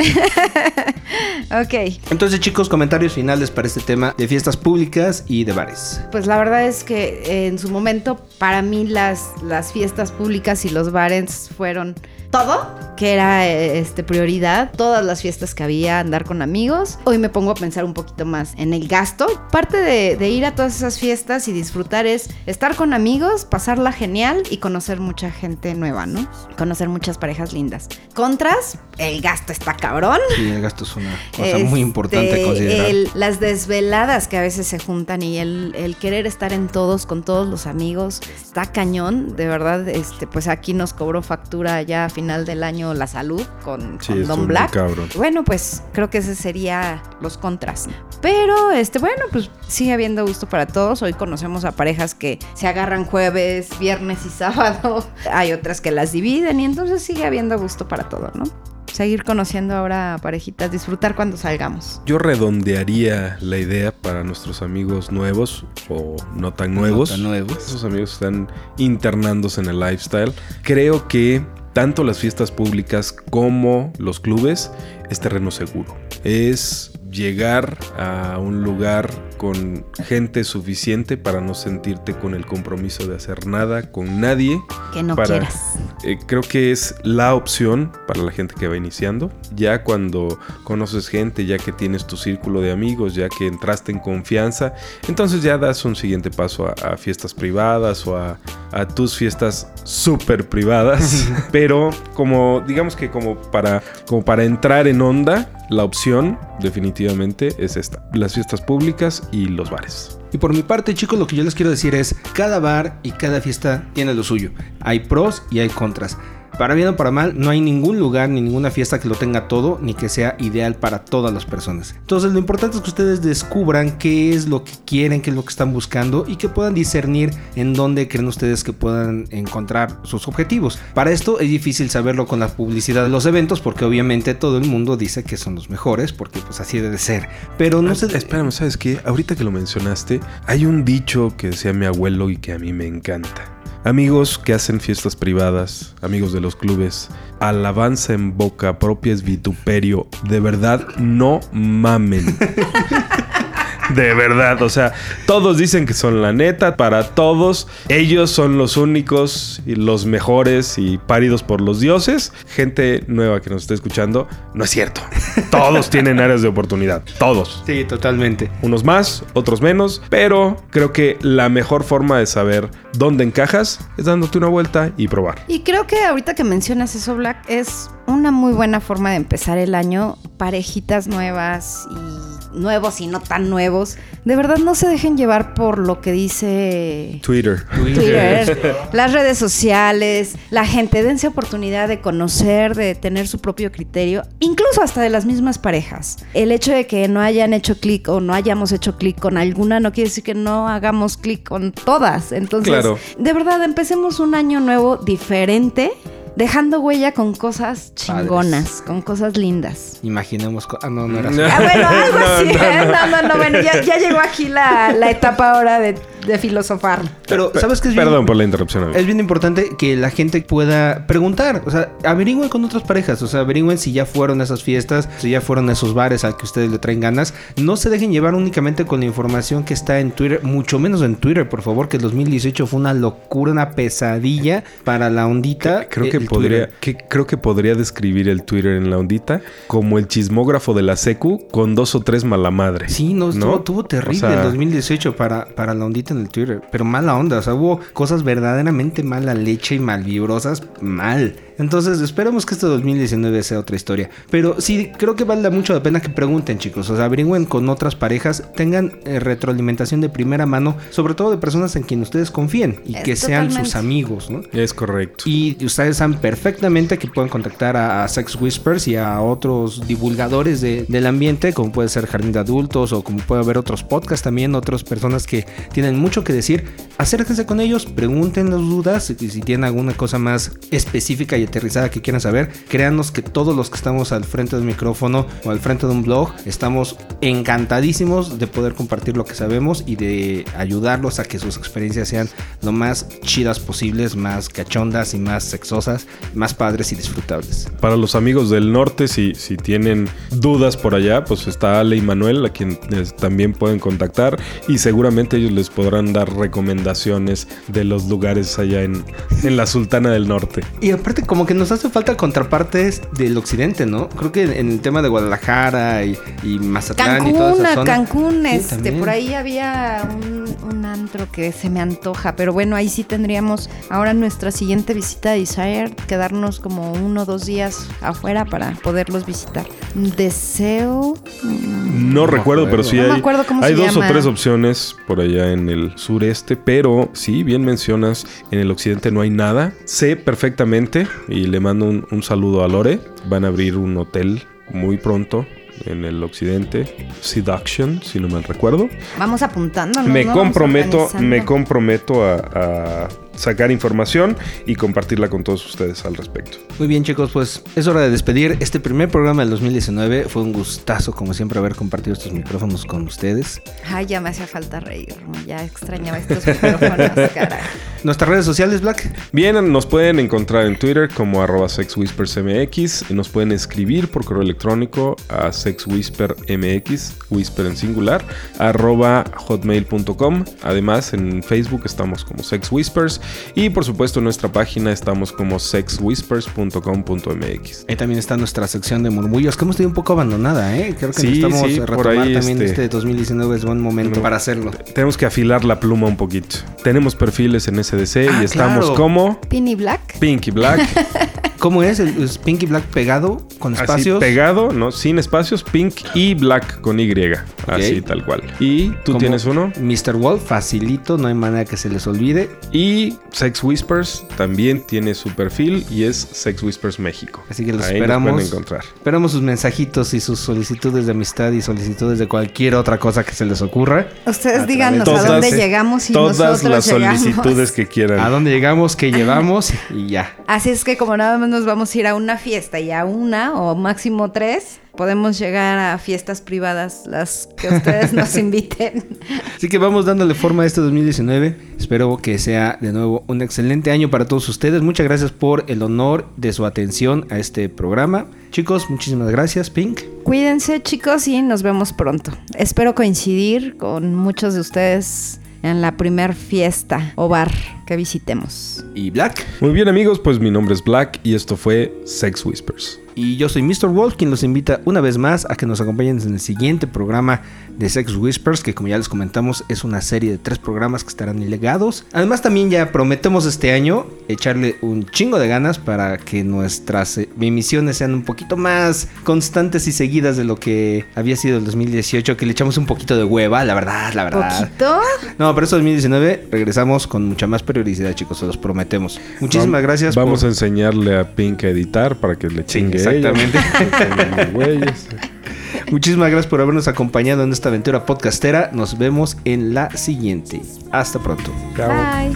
Ok, Entonces, chicos, comentarios finales para este tema de fiestas públicas y de bares. pues la verdad es que eh, en su momento para mí las, las fiestas públicas y los bares fueron todo, que era eh, este, prioridad, todas las fiestas que había, andar con amigos. Hoy me pongo a pensar un poquito más en el gasto. Parte de, de ir a todas esas fiestas y disfrutar es estar con amigos, pasarla genial y conocer mucha gente nueva, ¿no? Conocer muchas parejas lindas. Contras, el gasto está cabrón. Y el gasto es una cosa muy Este, importante a considerar. el- las desveladas que a veces se juntan y el, el querer estar en todos, con todos los amigos, está cañón. De verdad, este, pues aquí nos cobró factura ya final del año la salud con, Sí, con estuvo Don Black. cabrón. Bueno, pues creo que ese sería los contras. Pero, este, bueno, pues sigue habiendo gusto para todos. Hoy conocemos a parejas que se agarran jueves, viernes y sábado. [laughs] Hay otras que las dividen y entonces sigue habiendo gusto para todo, ¿no? Seguir conociendo ahora a parejitas, disfrutar cuando salgamos. Yo redondearía la idea para nuestros amigos nuevos o no tan nuevos. tan nuevos. Esos amigos están internándose en el lifestyle. Creo que tanto las fiestas públicas como los clubes es terreno seguro. Es llegar a un lugar con gente suficiente para no sentirte con el compromiso de hacer nada con nadie. Que no Para- quieras. Eh, creo que es la opción para la gente que va iniciando. Ya cuando conoces gente, ya que tienes tu círculo de amigos, ya que entraste en confianza, entonces ya das un siguiente paso a, a fiestas privadas o a, a tus fiestas súper privadas. [laughs] Pero como, digamos que como para, como para entrar en onda, la opción definitivamente es esta. Las fiestas públicas y los bares. Y por mi parte, chicos, lo que yo les quiero decir es, cada bar y cada fiesta tiene lo suyo. Hay pros y hay contras. Para bien o para mal, no hay ningún lugar ni ninguna fiesta que lo tenga todo ni que sea ideal para todas las personas. Entonces lo importante es que ustedes descubran qué es lo que quieren, qué es lo que están buscando y que puedan discernir en dónde creen ustedes que puedan encontrar sus objetivos. Para esto es difícil saberlo con la publicidad de los eventos porque obviamente todo el mundo dice que son los mejores porque pues así debe ser. Pero no se... Espérame, ¿sabes qué? Ahorita que lo mencionaste, hay un dicho que decía mi abuelo y que a mí me encanta. Amigos que hacen fiestas privadas, amigos de los clubes, alabanza en boca propia es vituperio. De verdad, no mamen. [laughs] De verdad, o sea, todos dicen que son la neta, para todos, ellos son los únicos y los mejores y páridos por los dioses. Gente nueva que nos está escuchando, no es cierto. Todos tienen áreas de oportunidad, todos. Sí, totalmente. Unos más, otros menos, pero creo que la mejor forma de saber dónde encajas es dándote una vuelta y probar. Y creo que ahorita que mencionas eso, Black, es una muy buena forma de empezar el año. Parejitas nuevas y nuevos y no tan nuevos. De verdad no se dejen llevar por lo que dice Twitter. Twitter, las redes sociales, la gente, dense oportunidad de conocer, de tener su propio criterio, incluso hasta de las mismas parejas. El hecho de que no hayan hecho clic o no hayamos hecho clic con alguna no quiere decir que no hagamos clic con todas. Entonces, Claro. de verdad, empecemos un año nuevo diferente. Dejando huella con cosas chingonas, con cosas lindas. Imaginemos. Ah, no, no [laughs] era así. Ah, bueno, algo [laughs] No, así. no, ¿eh? no. No, no, no, bueno, ya, ya llegó aquí la, la etapa ahora de, de filosofar. Pero, ¿sabes qué es bien? Perdón por la interrupción. amigo. Es bien importante que la gente pueda preguntar, o sea, averigüen con otras parejas, o sea, averigüen si ya fueron a esas fiestas, si ya fueron a esos bares al que ustedes le traen ganas. No se dejen llevar únicamente con la información que está en Twitter, mucho menos en Twitter, por favor, que el 2018 fue una locura, una pesadilla para la ondita. Creo eh, que el podría, que, creo que podría describir el Twitter en la ondita como el chismógrafo de la secu con dos o tres malamadres. Sí, no, estuvo, ¿no? estuvo terrible O sea, el 2018 para, para la ondita en el Twitter, pero mala onda, o sea, hubo cosas verdaderamente mala leche y malvibrosas, mal. Entonces, esperemos que este 2019 sea otra historia. Pero sí, creo que vale mucho la pena que pregunten, chicos. O sea, averigüen con otras parejas, tengan eh, retroalimentación de primera mano, sobre todo de personas en quien ustedes confíen y Es que sean sus amigos, ¿no? Es correcto. Y ustedes saben perfectamente que pueden contactar a, a Sex Whispers y a otros divulgadores de- del ambiente, como puede ser Jardín de Adultos o como puede haber otros podcasts también, otras personas que tienen mucho que decir. Acérquense con ellos, pregunten las dudas y si tienen alguna cosa más específica y aterrizada que quieran saber, créanos que todos los que estamos al frente del micrófono o al frente de un blog estamos encantadísimos de poder compartir lo que sabemos y de ayudarlos a que sus experiencias sean lo más chidas posibles, más cachondas y más sexosas, más padres y disfrutables. Para los amigos del norte, si, si tienen dudas por allá, pues está Ale y Manuel, a quien eh, también pueden contactar y seguramente ellos les podrán dar recomendaciones de los lugares allá en, en la Sultana del Norte. Y aparte como que nos hace falta contrapartes del occidente, ¿no? Creo que en el tema de Guadalajara y, y Mazatlán y toda Cancún, esa zona. Cancún, Sí, este, también. por ahí había un, un antro que se me antoja, pero bueno, ahí sí tendríamos ahora nuestra siguiente visita a Desire, quedarnos como uno o dos días afuera para poderlos visitar. Deseo. mm, No, recuerdo, pero sí No me acuerdo cómo hay se dos llama. o tres opciones por allá en el sureste, pero sí, bien mencionas, en el occidente no hay nada. Sé perfectamente y le mando un, un saludo a Lore. Van a abrir un hotel muy pronto en el occidente, Seduction, si no mal recuerdo. Vamos apuntándonos. me comprometo, me comprometo a sacar información y compartirla con todos ustedes al respecto. Muy bien chicos, pues es hora de despedir este primer programa del 2019. Fue un gustazo como siempre haber compartido estos micrófonos con ustedes. Ay, ya me hacía falta reírme. Ya extrañaba estos micrófonos, [laughs] caray. Nuestras redes sociales, Black. Bien, nos pueden encontrar en Twitter como arroba sexwhispersmx y nos pueden escribir por correo electrónico a sexwhispermx, whisper en singular, arroba hotmail.com. Además, en Facebook estamos como Sex Whispers y por supuesto en nuestra página estamos como sexwhispers.com.mx. Ahí también está nuestra sección de murmullos que hemos tenido un poco abandonada, ¿eh? Creo que Sí, necesitamos sí, retomar ahí, también este- este 2019 es buen momento para hacerlo. Tenemos que afilar la pluma un poquito. Tenemos perfiles en SDC Ah, y estamos claro. como Pinny Black. Pinky Black. [laughs] ¿Cómo es? ¿El, es Pinky Black pegado con Así espacios? pegado, ¿no? Sin espacios, Pink y Black con Y. Así tal cual. Y tú Como tienes uno. Mr. Wolf, facilito, no hay manera que se les olvide. Y Sex Whispers también tiene su perfil y es Sex Whispers México. Así que los Ahí esperamos. Nos pueden encontrar. Esperamos sus mensajitos y sus solicitudes de amistad y solicitudes de cualquier otra cosa que se les ocurra. Ustedes A díganos a dónde llegamos y Todas nosotros las llegamos. solicitudes que quieran. [laughs] A dónde llegamos, qué llevamos y ya. Así es que como nada más nos vamos a ir a una fiesta y a una o máximo tres, podemos llegar a fiestas privadas, las que [laughs] ustedes nos inviten. Así que vamos dándole forma a este 2019. Espero que sea de nuevo un excelente año para todos ustedes. Muchas gracias por el honor de su atención a este programa. Chicos, muchísimas gracias, Pink. Cuídense chicos y nos vemos pronto. Espero coincidir con muchos de ustedes en la primer fiesta o bar que visitemos. Y Black. Muy bien amigos, pues mi nombre es Black y esto fue Sex Whispers. Y yo soy Mr. Wolf, quien los invita una vez más a que nos acompañen en el siguiente programa de Sex Whispers, que como ya les comentamos es una serie de tres programas que estarán ilegados. Además también ya prometemos este año echarle un chingo de ganas para que nuestras eh, emisiones sean un poquito más constantes y seguidas de lo que había sido el 2018, que le echamos un poquito de hueva, la verdad, la verdad. ¿Poquito? [laughs] No, pero este 2019 regresamos con mucha más prioridad, chicos, se los prometemos. Muchísimas gracias. Vamos por- a enseñarle a Pink a editar para que le chingue. Exactamente. [laughs] Muchísimas gracias por habernos acompañado en esta aventura podcastera. Nos vemos en la siguiente. Hasta pronto. Chao. Bye.